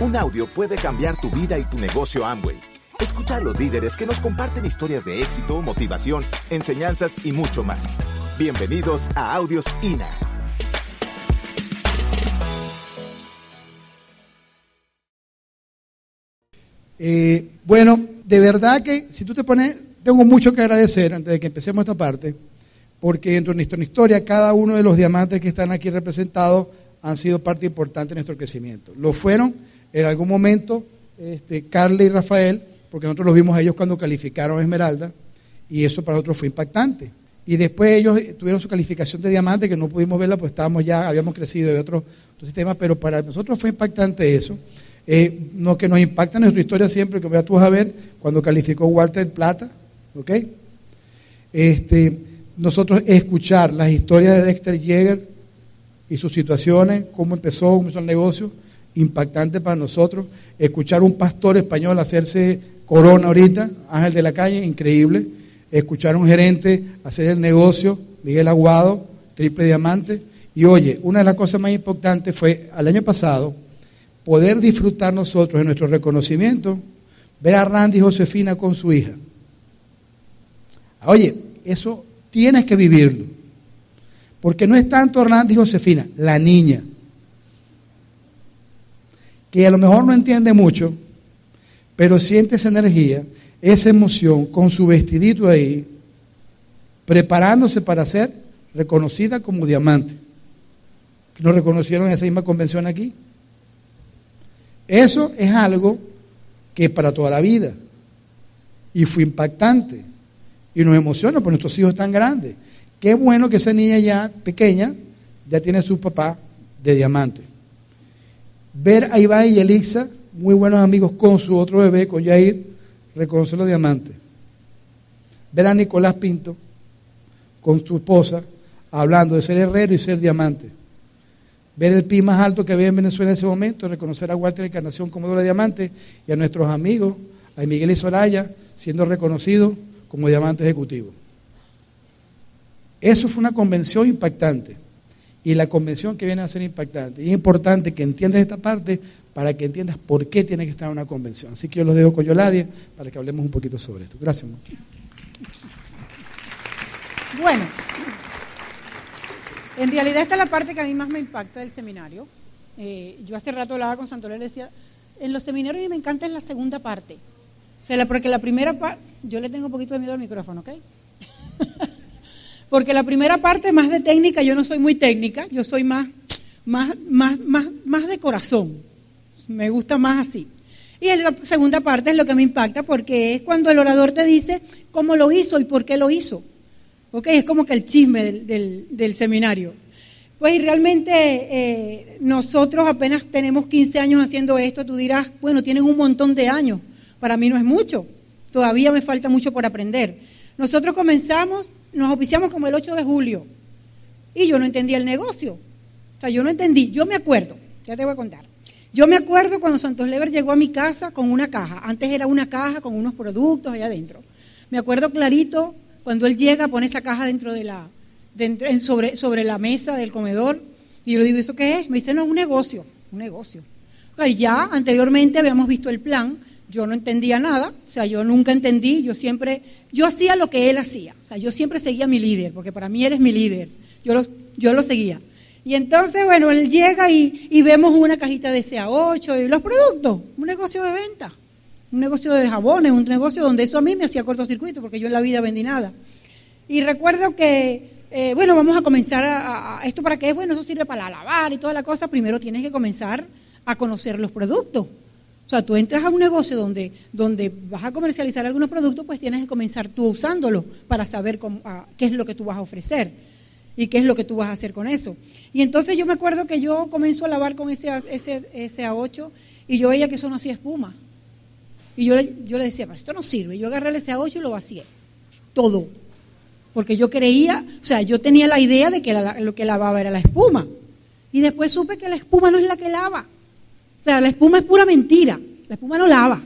Un audio puede cambiar tu vida y tu negocio Amway. Escucha a los líderes que nos comparten historias de éxito, motivación, enseñanzas y mucho más. Bienvenidos a Audios INA. Eh, bueno, de verdad que si tú te pones, tengo mucho que agradecer antes de que empecemos esta parte, porque dentro de nuestra historia cada uno de los diamantes que están aquí representados han sido parte importante de nuestro crecimiento. Lo fueron en algún momento este, y Rafael, porque nosotros los vimos a ellos cuando calificaron a Esmeralda, y eso para nosotros fue impactante. Y después ellos tuvieron su calificación de diamante, que no pudimos verla, pues estábamos ya, habíamos crecido de otros otro sistemas, pero para nosotros fue impactante eso. Eh, no, que nos impacta en nuestra historia siempre, que tú vas a ver cuando calificó Walter Plata, ¿ok? Este, nosotros escuchar las historias de Dexter Yeager y sus situaciones, cómo empezó, cómo hizo el negocio, impactante para nosotros. Escuchar un pastor español hacerse corona ahorita, Ángel de la Calle, increíble. Escuchar un gerente hacer el negocio, Miguel Aguado, triple diamante. Y oye, una de las cosas más importantes fue al año pasado poder disfrutar nosotros en nuestro reconocimiento, ver a Randy y Josefina con su hija. Oye, eso tienes que vivirlo. Porque no es tanto Randy y Josefina, la niña que a lo mejor no entiende mucho, pero siente esa energía, esa emoción, con su vestidito ahí, preparándose para ser reconocida como diamante. ¿Nos reconocieron en esa misma convención aquí? Eso es algo que es para toda la vida. Y fue impactante. Y nos emociona porque nuestros hijos están grandes. Qué bueno que esa niña ya pequeña ya tiene su papá de diamante. Ver a Iván y Elixa, muy buenos amigos con su otro bebé, con Jair, reconocer los diamantes. Ver a Nicolás Pinto con su esposa, hablando de ser herrero y ser diamante. Ver el pi más alto que había en Venezuela en ese momento, reconocer a Walter Encarnación como doble diamante y a nuestros amigos, a Miguel y Soraya, siendo reconocidos como diamante ejecutivo. Eso fue una convención impactante y la convención que viene a ser impactante. Y es importante que entiendas esta parte para que entiendas por qué tiene que estar una convención. Así que yo los dejo con Yoladia para que hablemos un poquito sobre esto. Gracias. Bueno, en realidad esta es la parte que a mí más me impacta del seminario. Eh, yo hace rato hablaba con Santolé y decía, en los seminarios a mí me encanta en la segunda parte. O sea, porque la primera parte, yo le tengo un poquito de miedo al micrófono, ¿ok? Porque la primera parte más de técnica, yo no soy muy técnica, yo soy más, más, más, más, más de corazón. Me gusta más así. Y la segunda parte es lo que me impacta porque es cuando el orador te dice cómo lo hizo y por qué lo hizo. ¿Ok? Es como que el chisme del, seminario. Pues realmente eh, nosotros apenas tenemos 15 años haciendo esto, tú dirás, bueno, tienen un montón de años. Para mí no es mucho. Todavía me falta mucho por aprender. Nosotros comenzamos nos oficiamos como el 8 de julio y yo no entendía el negocio. O sea, yo no entendí. Yo me acuerdo, ya te voy a contar. Yo me acuerdo cuando Santos Lever llegó a mi casa con una caja. Antes era una caja con unos productos allá adentro. Me acuerdo clarito cuando él llega, pone esa caja dentro de la, sobre, sobre la mesa del comedor. Y yo le digo, ¿eso qué es? Me dice, no, un negocio, un negocio. ya anteriormente habíamos visto el plan, yo no entendía nada, o sea, yo nunca entendí, yo siempre, yo hacía lo que él hacía, o sea, yo siempre seguía a mi líder, porque para mí eres mi líder, yo lo, yo lo seguía. Y entonces, bueno, él llega y, y vemos una cajita de CA8 y los productos, un negocio de venta, un negocio de jabones, un negocio donde eso a mí me hacía cortocircuito, porque yo en la vida vendí nada. Y recuerdo que, eh, bueno, vamos a comenzar a, a, esto para qué es, bueno, eso sirve para lavar y toda la cosa, primero tienes que comenzar a conocer los productos. O sea, tú entras a un negocio donde, donde vas a comercializar algunos productos, pues tienes que comenzar tú usándolo para saber ah, qué es lo que tú vas a ofrecer y qué es lo que tú vas a hacer con eso. Y entonces yo me acuerdo que yo comenzo a lavar con ese, ese, ese A8 y yo veía que eso no hacía espuma. Y yo, yo le decía, pero esto no sirve. Yo agarré el A8 y lo vacié. Todo. Porque yo creía, o sea, yo tenía la idea de que lo que lavaba era la espuma. Y después supe que la espuma no es la que lava. O sea, la espuma es pura mentira. La espuma no lava.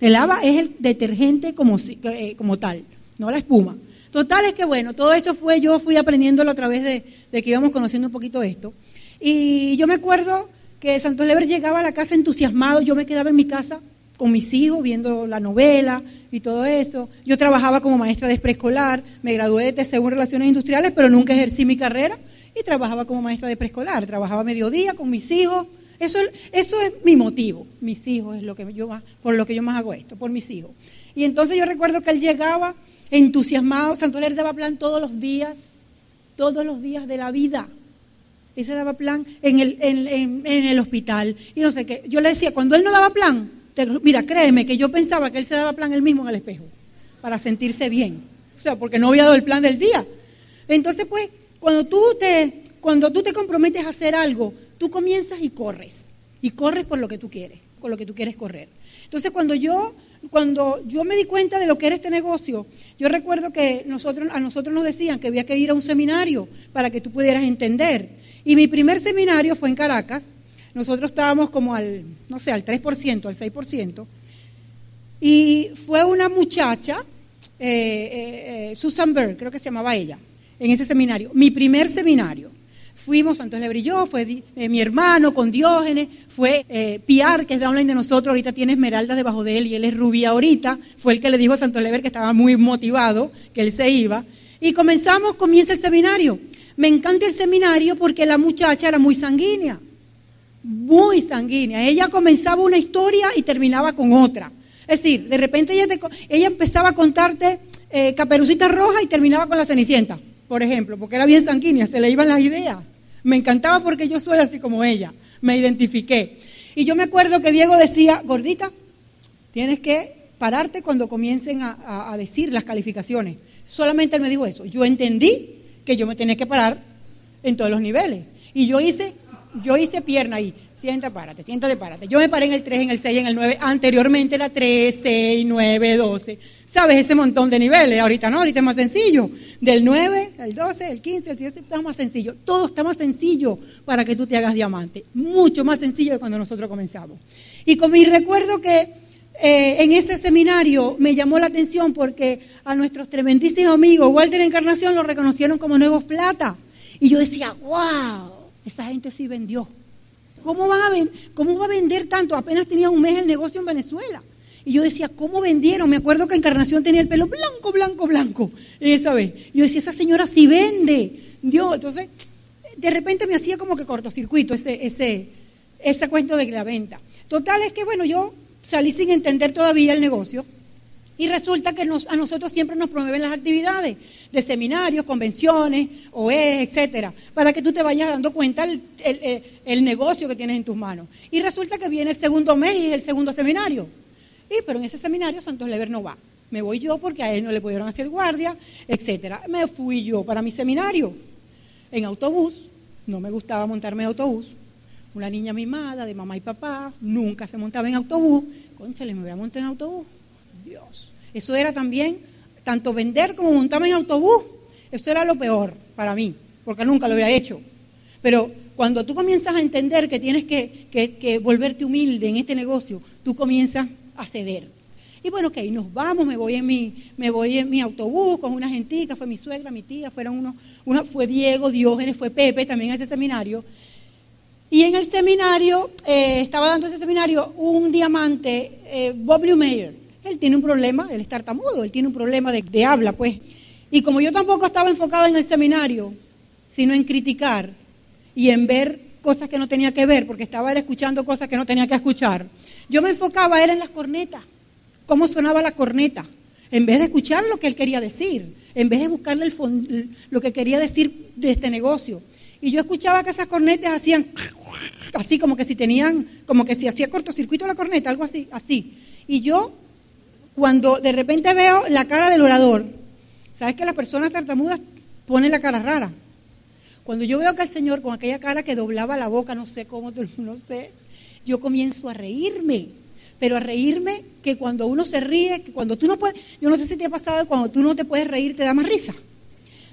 El lava es el detergente como, eh, como tal, no la espuma. Total es que bueno, todo eso fue, yo fui aprendiéndolo a través de, que íbamos conociendo un poquito esto. Y yo me acuerdo que Santos Lever llegaba a la casa entusiasmado, yo me quedaba en mi casa con mis hijos viendo la novela y todo eso. Yo trabajaba como maestra de preescolar, me gradué de TCU en Relaciones Industriales, pero nunca ejercí mi carrera y trabajaba como maestra de preescolar. Trabajaba mediodía con mis hijos. Eso, eso es mi motivo. Mis hijos es lo que yo más, por lo que yo más hago esto, por mis hijos. Y entonces yo recuerdo que él llegaba entusiasmado, Santos Lever daba plan todos los días, todos los días de la vida. Ese daba plan en el, en el hospital y no sé qué. Yo le decía, cuando él no daba plan, mira, créeme que yo pensaba que él se daba plan él mismo en el espejo para sentirse bien. O sea, porque no había dado el plan del día. Entonces, pues, cuando tú te, cuando tú te comprometes a hacer algo, tú comienzas y corres. Y corres por lo que tú quieres, con lo que tú quieres correr. Entonces, cuando yo, cuando yo me di cuenta de lo que era este negocio, yo recuerdo que nosotros, a nosotros nos decían que había que ir a un seminario para que tú pudieras entender. Y mi primer seminario fue en Caracas, nosotros estábamos como al, no sé, al 3%, al 6%, y fue una muchacha, eh, eh, eh, Susan Berg, creo que se llamaba ella, en ese seminario, mi primer seminario. Fuimos, Santos le brilló, fue mi hermano con Diógenes, fue Piar, que es online de nosotros, ahorita tiene esmeraldas debajo de él y él es rubia ahorita, fue el que le dijo a Santos Lever que estaba muy motivado, que él se iba. Y comenzamos, comienza el seminario. Me encanta el seminario porque la muchacha era muy sanguínea muy sanguínea. Ella comenzaba una historia y terminaba con otra. Es decir, de repente ella, ella empezaba a contarte eh, Caperucita Roja y terminaba con la Cenicienta, por ejemplo, porque era bien sanguínea, se le iban las ideas. Me encantaba porque yo soy así como ella, me identifiqué. Y yo me acuerdo que Diego decía, gordita, tienes que pararte cuando comiencen a, a decir las calificaciones. Solamente él me dijo eso. Yo entendí que yo me tenía que parar en todos los niveles. Y yo hice yo hice pierna ahí. Sienta, párate, siéntate, párate. Yo me paré en el 3, en el 6, en el 9. Anteriormente era 3, 6, 9, 12. ¿Sabes? Ese montón de niveles. Ahorita no, ahorita es más sencillo. Del 9, el 12, el 15, el 18, está más sencillo. Todo está más sencillo para que tú te hagas diamante. Mucho más sencillo de cuando nosotros comenzamos. Y con mi recuerdo que eh, en ese seminario me llamó la atención porque a nuestros tremendísimos amigos, Walter Encarnación, lo reconocieron como nuevos plata. Y yo decía, wow, esa gente sí vendió. ¿Cómo va, a ¿Cómo va a vender tanto? Apenas tenía un mes el negocio en Venezuela. Y yo decía, ¿cómo vendieron? Me acuerdo que Encarnación tenía el pelo blanco, blanco, blanco. Esa vez. Yo decía, esa señora sí vende. Dios, entonces, de repente me hacía como que cortocircuito ese, ese, ese cuento de la venta. Total es que, bueno, yo salí sin entender todavía el negocio. Y resulta que a nosotros siempre nos promueven las actividades de seminarios, convenciones, OE, etcétera, para que tú te vayas dando cuenta el, negocio que tienes en tus manos. Y resulta que viene el segundo mes y el segundo seminario. Y pero en ese seminario Santos Lever no va. Me voy yo porque a él no le pudieron hacer guardia, etcétera. Me fui yo para mi seminario en autobús. No me gustaba montarme en autobús. Una niña mimada de mamá y papá, nunca se montaba en autobús. Conchale, me voy a montar en autobús Dios. Eso era también, tanto vender como montarme en autobús, eso era lo peor para mí, porque nunca lo había hecho. Pero cuando tú comienzas a entender que tienes que, volverte humilde en este negocio, tú comienzas a ceder. Y bueno, ok, nos vamos, me voy en mi, me voy en mi autobús con una gentica, fue mi suegra, mi tía, fueron unos, una, fue Diego, Diógenes, fue Pepe también a ese seminario. Y en el seminario, eh, estaba dando ese seminario un diamante, eh, Bob Newmeyer, él tiene un problema, él es tartamudo, él tiene un problema de, habla, pues. Y como yo tampoco estaba enfocada en el seminario, sino en criticar y en ver cosas que no tenía que ver, porque estaba escuchando cosas que no tenía que escuchar, yo me enfocaba era en las cornetas, cómo sonaba la corneta, en vez de escuchar lo que él quería decir, en vez de buscarle el lo que quería decir de este negocio. Y yo escuchaba que esas cornetas hacían así como que si tenían, como que si hacía cortocircuito la corneta, algo así, así. Y yo cuando de repente veo la cara del orador, ¿sabes que las personas tartamudas ponen la cara rara? Cuando yo veo que el Señor con aquella cara que doblaba la boca, no sé cómo, no sé, yo comienzo a reírme. Pero a reírme que cuando uno se ríe, que cuando tú no puedes, yo no sé si te ha pasado, cuando tú no te puedes reír te da más risa.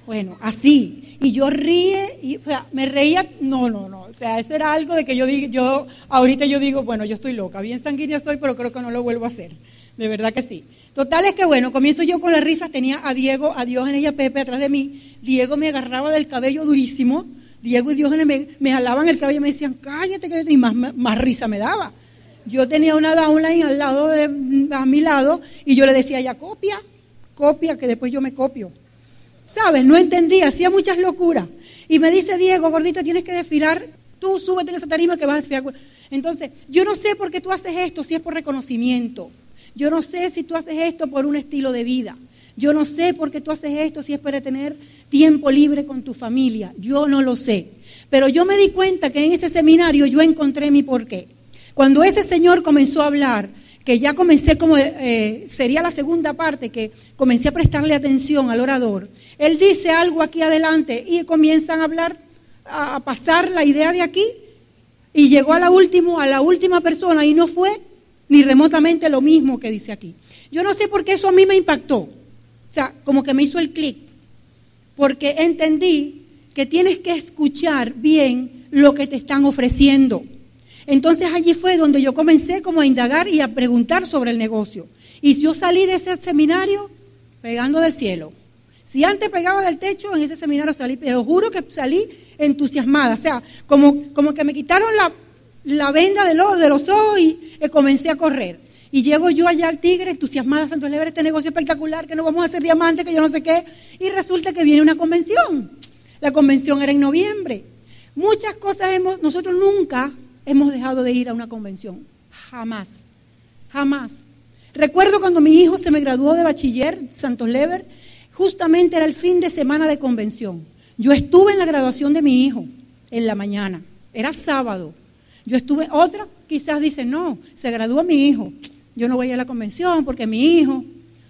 Bueno, así. Y yo ríe, y, o sea, me reía, no, no, no. O sea, eso era algo de que yo digo, yo, ahorita yo digo, bueno, yo estoy loca, bien sanguínea soy, pero creo que no lo vuelvo a hacer de verdad que sí. Total es que bueno, comienzo yo con la risa, tenía a Diego, a Diógenes y a Pepe atrás de mí. Diego me agarraba del cabello durísimo, Diego y Dios me, me jalaban el cabello y me decían, cállate, que y más, más risa me daba. Yo tenía una downline al lado de, a mi lado y yo le decía, ya copia, copia, que después yo me copio. ¿Sabes? No entendía, hacía muchas locuras. Y me dice Diego, gordita, tienes que desfilar, tú súbete en esa tarima que vas a desfilar. Entonces, yo no sé por qué tú haces esto si es por reconocimiento. Yo no sé si tú haces esto por un estilo de vida. Yo no sé por qué tú haces esto si es para tener tiempo libre con tu familia. Yo no lo sé. Pero yo me di cuenta que en ese seminario yo encontré mi porqué. Cuando ese señor comenzó a hablar que ya comencé como, eh, sería la segunda parte, que comencé a prestarle atención al orador, él dice algo aquí adelante y comienzan a hablar, a, pasar la idea de aquí y llegó a la, último, a la última persona y no fue ni remotamente lo mismo que dice aquí. Yo no sé por qué eso a mí me impactó, o sea, como que me hizo el clic, porque entendí que tienes que escuchar bien lo que te están ofreciendo. Entonces allí fue donde yo comencé como a indagar y a preguntar sobre el negocio. Y yo salí de ese seminario pegando del cielo. Si antes pegaba del techo, en ese seminario salí, pero juro que salí entusiasmada. O sea, como, como que me quitaron la, venda de, los, de los ojos y eh, comencé a correr. Y llego yo allá al Tigre, entusiasmada, Santo Lebre, este negocio espectacular, que no vamos a hacer diamantes, que yo no sé qué. Y resulta que viene una convención. La convención era en noviembre. Muchas cosas hemos, nosotros nunca hemos dejado de ir a una convención. Jamás, jamás. Recuerdo cuando mi hijo se me graduó de bachiller, Santos Lever, justamente era el fin de semana de convención. Yo estuve en la graduación de mi hijo en la mañana, era sábado. Yo estuve, otra quizás dice, no, se graduó mi hijo, yo no voy a la convención porque mi hijo,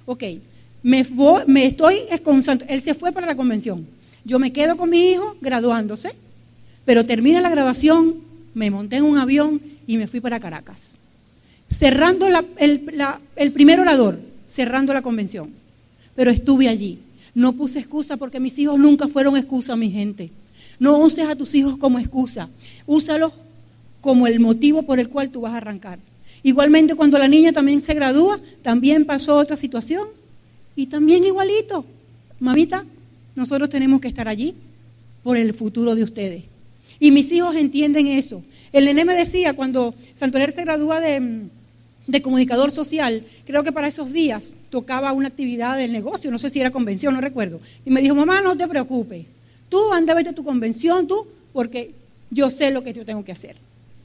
ok, me, me estoy con Santos, él se fue para la convención. Yo me quedo con mi hijo graduándose, pero termina la graduación, me monté en un avión y me fui para Caracas. Cerrando el, primer orador, cerrando la convención. Pero estuve allí. No puse excusa porque mis hijos nunca fueron excusa, mi gente. No uses a tus hijos como excusa. Úsalos como el motivo por el cual tú vas a arrancar. Igualmente cuando la niña también se gradúa, también pasó otra situación. Y también igualito. Mamita, nosotros tenemos que estar allí por el futuro de ustedes. Y mis hijos entienden eso. El nene me decía cuando Santoler se gradúa de, comunicador social, creo que para esos días tocaba una actividad del negocio, no sé si era convención, no recuerdo. Y me dijo, mamá, no te preocupes, tú anda a vete a tu convención, tú, porque yo sé lo que yo tengo que hacer.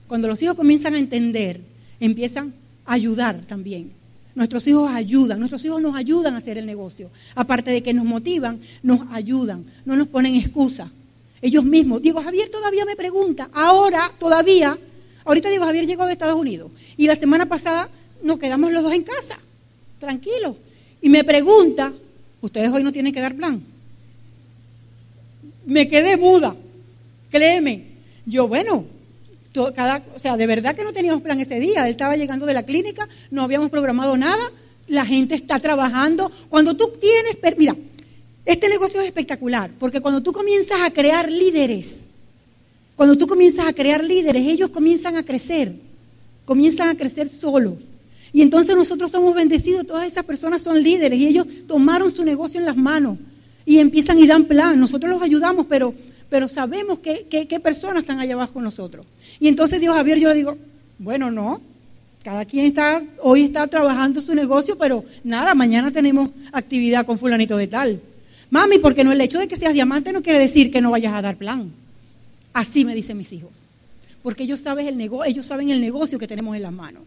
Cuando los hijos comienzan a entender, empiezan a ayudar también. Nuestros hijos ayudan, nuestros hijos nos ayudan a hacer el negocio. Aparte de que nos motivan, nos ayudan, no nos ponen excusas. Ellos mismos. Diego Javier todavía me pregunta, ahora todavía, ahorita Diego Javier llegó de Estados Unidos y la semana pasada nos quedamos los dos en casa, tranquilos. Y me pregunta, ustedes hoy no tienen que dar plan. Me quedé muda, créeme. Yo, bueno, cada, o sea, de verdad que no teníamos plan ese día. Él estaba llegando de la clínica, no habíamos programado nada, la gente está trabajando. Cuando tú tienes, mira, este negocio es espectacular, porque cuando tú comienzas a crear líderes, cuando tú comienzas a crear líderes, ellos comienzan a crecer, comienzan a crecer solos. Y entonces nosotros somos bendecidos, todas esas personas son líderes y ellos tomaron su negocio en las manos y empiezan y dan plan. Nosotros los ayudamos, pero, pero sabemos qué que, personas están allá abajo con nosotros. Y entonces Dios Javier, yo le digo, bueno, no, cada quien está, hoy está trabajando su negocio, pero nada, mañana tenemos actividad con fulanito de tal. Mami, porque no el hecho de que seas diamante no quiere decir que no vayas a dar plan. Así me dicen mis hijos. Porque ellos saben el, ellos saben el negocio que tenemos en las manos.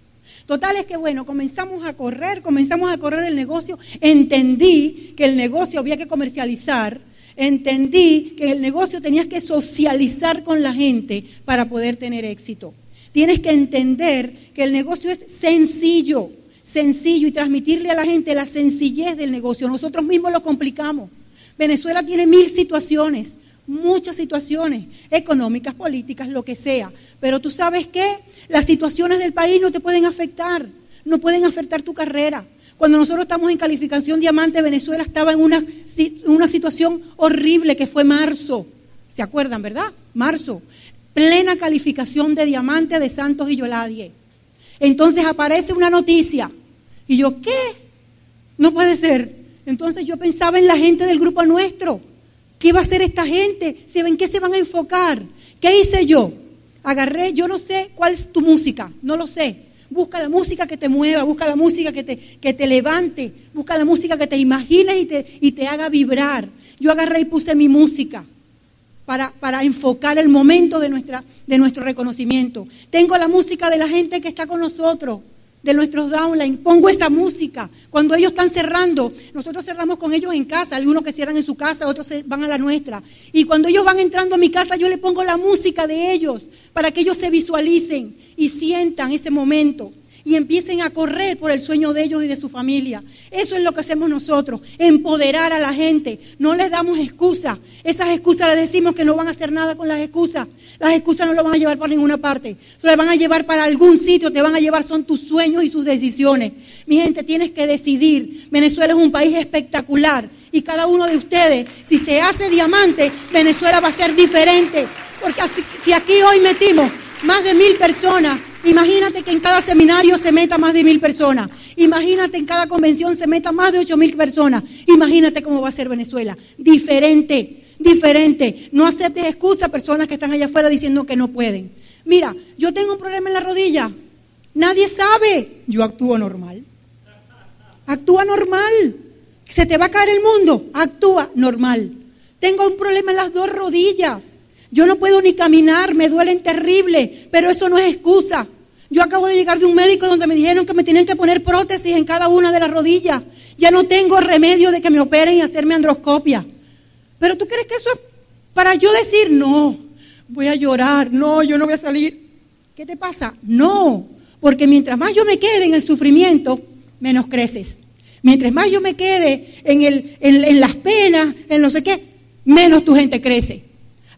Total es que bueno, comenzamos a correr, comenzamos a correr el negocio, entendí que el negocio había que comercializar, entendí que el negocio tenías que socializar con la gente para poder tener éxito. Tienes que entender que el negocio es sencillo, sencillo y transmitirle a la gente la sencillez del negocio. Nosotros mismos lo complicamos. Venezuela tiene mil situaciones, muchas situaciones, económicas, políticas, lo que sea. Pero tú sabes qué, las situaciones del país no te pueden afectar, no pueden afectar tu carrera. Cuando nosotros estamos en calificación diamante, Venezuela estaba en una, una situación horrible que fue marzo. ¿Se acuerdan, verdad? Marzo. Plena calificación de diamante de Santos y Yoladie. Entonces aparece una noticia. Y yo, ¿qué? No puede ser. Entonces yo pensaba en la gente del grupo nuestro. ¿Qué va a hacer esta gente? ¿En qué se van a enfocar? ¿Qué hice yo? Agarré, yo no sé cuál es tu música, no lo sé. Busca la música que te mueva, busca la música que te, que te levante, busca la música que te imagines y te, y te haga vibrar. Yo agarré y puse mi música para, para enfocar el momento de, nuestra, de nuestro reconocimiento. Tengo la música de la gente que está con nosotros de nuestros downline, pongo esa música. Cuando ellos están cerrando, nosotros cerramos con ellos en casa, algunos que cierran en su casa, otros van a la nuestra. Y cuando ellos van entrando a mi casa, yo le pongo la música de ellos para que ellos se visualicen y sientan ese momento y empiecen a correr por el sueño de ellos y de su familia. Eso es lo que hacemos nosotros, empoderar a la gente. No les damos excusas. Esas excusas les decimos que no van a hacer nada con las excusas. Las excusas no lo van a llevar para ninguna parte. Se las van a llevar para algún sitio, te van a llevar son tus sueños y sus decisiones. Mi gente, tienes que decidir. Venezuela es un país espectacular y cada uno de ustedes, si se hace diamante, Venezuela va a ser diferente. Porque si aquí hoy metimos más de mil personas, Imagínate que en cada seminario se meta más de mil personas. Imagínate en cada convención se meta más de ocho mil personas. Imagínate cómo va a ser Venezuela. Diferente, diferente. No aceptes excusas personas que están allá afuera diciendo que no pueden. Mira, yo tengo un problema en la rodilla. Nadie sabe. Yo actúo normal. Actúa normal. Se te va a caer el mundo. Actúa normal. Tengo un problema en las dos rodillas. Yo no puedo ni caminar, me duelen terrible, pero eso no es excusa. Yo acabo de llegar de un médico donde me dijeron que me tienen que poner prótesis en cada una de las rodillas. Ya no tengo remedio de que me operen y hacerme androscopia. Pero tú crees que eso es para yo decir, no, voy a llorar, no, yo no voy a salir. ¿Qué te pasa? No, porque mientras más yo me quede en el sufrimiento, menos creces. Mientras más yo me quede en, el, en, en las penas, en no sé qué, menos tu gente crece.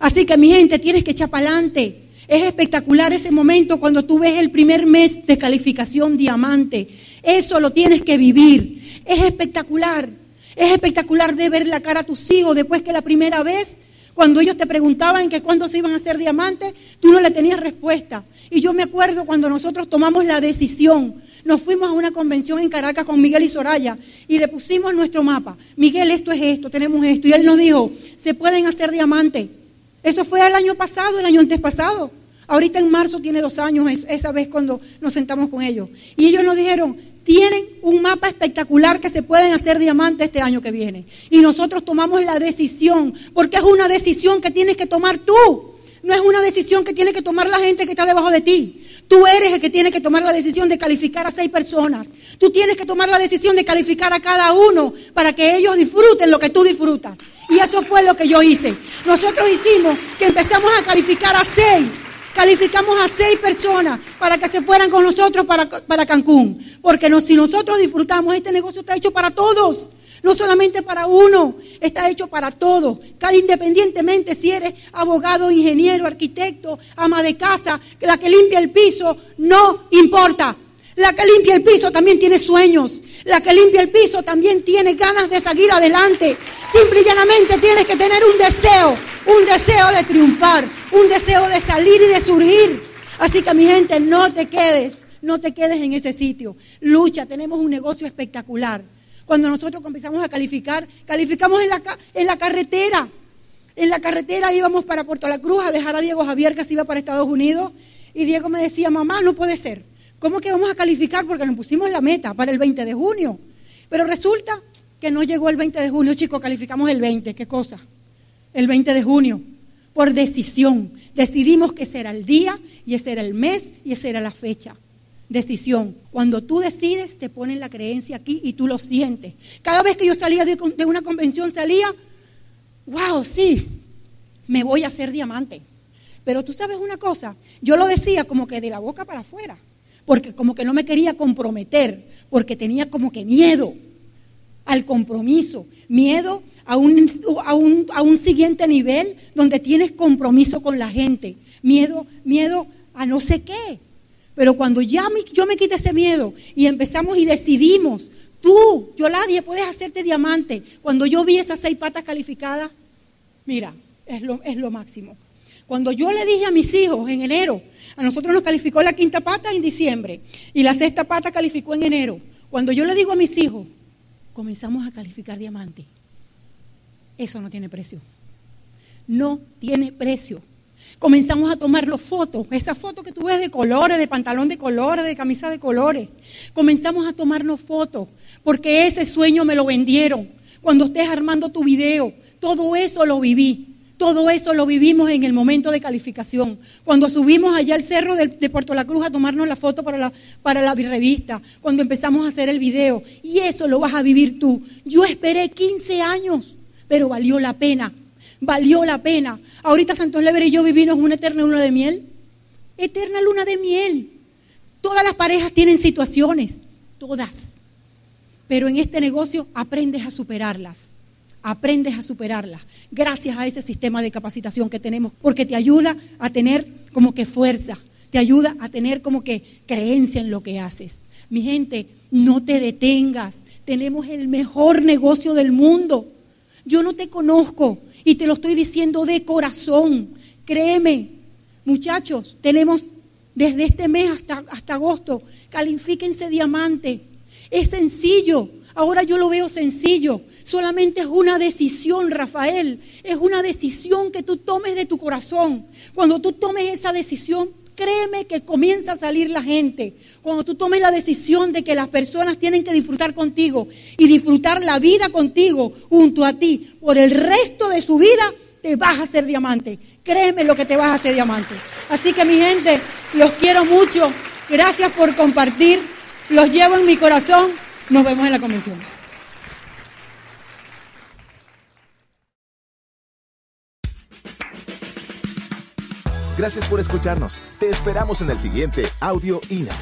Así que mi gente, tienes que echar para adelante. Es espectacular ese momento cuando tú ves el primer mes de calificación diamante. Eso lo tienes que vivir. Es espectacular. Es espectacular de ver la cara a tus hijos después que la primera vez, cuando ellos te preguntaban que cuándo se iban a hacer diamantes, tú no le tenías respuesta. Y yo me acuerdo cuando nosotros tomamos la decisión, nos fuimos a una convención en Caracas con Miguel y Soraya y le pusimos nuestro mapa. Miguel, esto es esto, tenemos esto. Y él nos dijo, se pueden hacer diamantes eso fue el año pasado, el año antes pasado. Ahorita en marzo tiene dos años, esa vez cuando nos sentamos con ellos. Y ellos nos dijeron, tienen un mapa espectacular que se pueden hacer diamantes este año que viene. Y nosotros tomamos la decisión, porque es una decisión que tienes que tomar tú. No es una decisión que tiene que tomar la gente que está debajo de ti. Tú eres el que tiene que tomar la decisión de calificar a seis personas. Tú tienes que tomar la decisión de calificar a cada uno para que ellos disfruten lo que tú disfrutas. Y eso fue lo que yo hice. Nosotros hicimos que empezamos a calificar a seis. Calificamos a seis personas para que se fueran con nosotros para, para Cancún. Porque si nosotros disfrutamos, este negocio está hecho para todos. No solamente para uno, está hecho para todos. Cada independientemente si eres abogado, ingeniero, arquitecto, ama de casa, la que limpia el piso, no importa. La que limpia el piso también tiene sueños. La que limpia el piso también tiene ganas de seguir adelante. Simple y llanamente tienes que tener un deseo, un deseo de triunfar, un deseo de salir y de surgir. Así que mi gente, no te quedes, no te quedes en ese sitio. Lucha, tenemos un negocio espectacular. Cuando nosotros comenzamos a calificar, calificamos en la, en la carretera. En la carretera íbamos para Puerto La Cruz a dejar a Diego Javier que se iba para Estados Unidos. Y Diego me decía, mamá, no puede ser. ¿Cómo que vamos a calificar? Porque nos pusimos la meta para el 20 de junio. Pero resulta que no llegó el 20 de junio, chicos, calificamos el 20. ¿Qué cosa? El 20 de junio. Por decisión. Decidimos que ese era el día y ese era el mes y esa era la fecha. Decisión. Cuando tú decides, te ponen la creencia aquí y tú lo sientes. Cada vez que yo salía de, una convención, salía, wow, sí, me voy a hacer diamante. Pero tú sabes una cosa, yo lo decía como que de la boca para afuera porque como que no me quería comprometer, porque tenía como que miedo al compromiso, miedo a un, a un, a un siguiente nivel donde tienes compromiso con la gente, miedo, miedo a no sé qué. Pero cuando ya yo me quité ese miedo y empezamos y decidimos, tú, Yoladia, puedes hacerte diamante. Cuando yo vi esas seis patas calificadas, mira, es lo, es lo máximo. Cuando yo le dije a mis hijos en enero, a nosotros nos calificó la quinta pata en diciembre y la sexta pata calificó en enero. Cuando yo le digo a mis hijos, comenzamos a calificar diamante. Eso no tiene precio. no tiene precio. Comenzamos a tomar las fotos, esas fotos que tú ves de colores, de pantalón de colores, de camisa de colores. Comenzamos a tomarnos fotos, porque ese sueño me lo vendieron. Cuando estés armando tu video, todo eso lo viví. Todo eso lo vivimos en el momento de calificación. Cuando subimos allá al cerro de, Puerto La Cruz a tomarnos la foto para la, para la revista, cuando empezamos a hacer el video. Y eso lo vas a vivir tú. Yo esperé 15 años, pero valió la pena. Valió la pena. Ahorita Santos Lever y yo vivimos una eterna luna de miel. Eterna luna de miel. Todas las parejas tienen situaciones. Todas. Pero en este negocio aprendes a superarlas aprendes a superarlas gracias a ese sistema de capacitación que tenemos, porque te ayuda a tener como que fuerza, te ayuda a tener como que creencia en lo que haces. Mi gente, no te detengas, tenemos el mejor negocio del mundo. Yo no te conozco y te lo estoy diciendo de corazón, créeme, muchachos, tenemos desde este mes hasta, hasta agosto, califíquense diamante, es sencillo. Ahora yo lo veo sencillo. Solamente es una decisión, Rafael. Es una decisión que tú tomes de tu corazón. Cuando tú tomes esa decisión, créeme que comienza a salir la gente. Cuando tú tomes la decisión de que las personas tienen que disfrutar contigo y disfrutar la vida contigo junto a ti por el resto de su vida, te vas a hacer diamante. Créeme lo que te vas a hacer diamante. Así que mi gente, los quiero mucho. Gracias por compartir. Los llevo en mi corazón. Nos vemos en la convención. Gracias por escucharnos. Te esperamos en el siguiente Audio INA.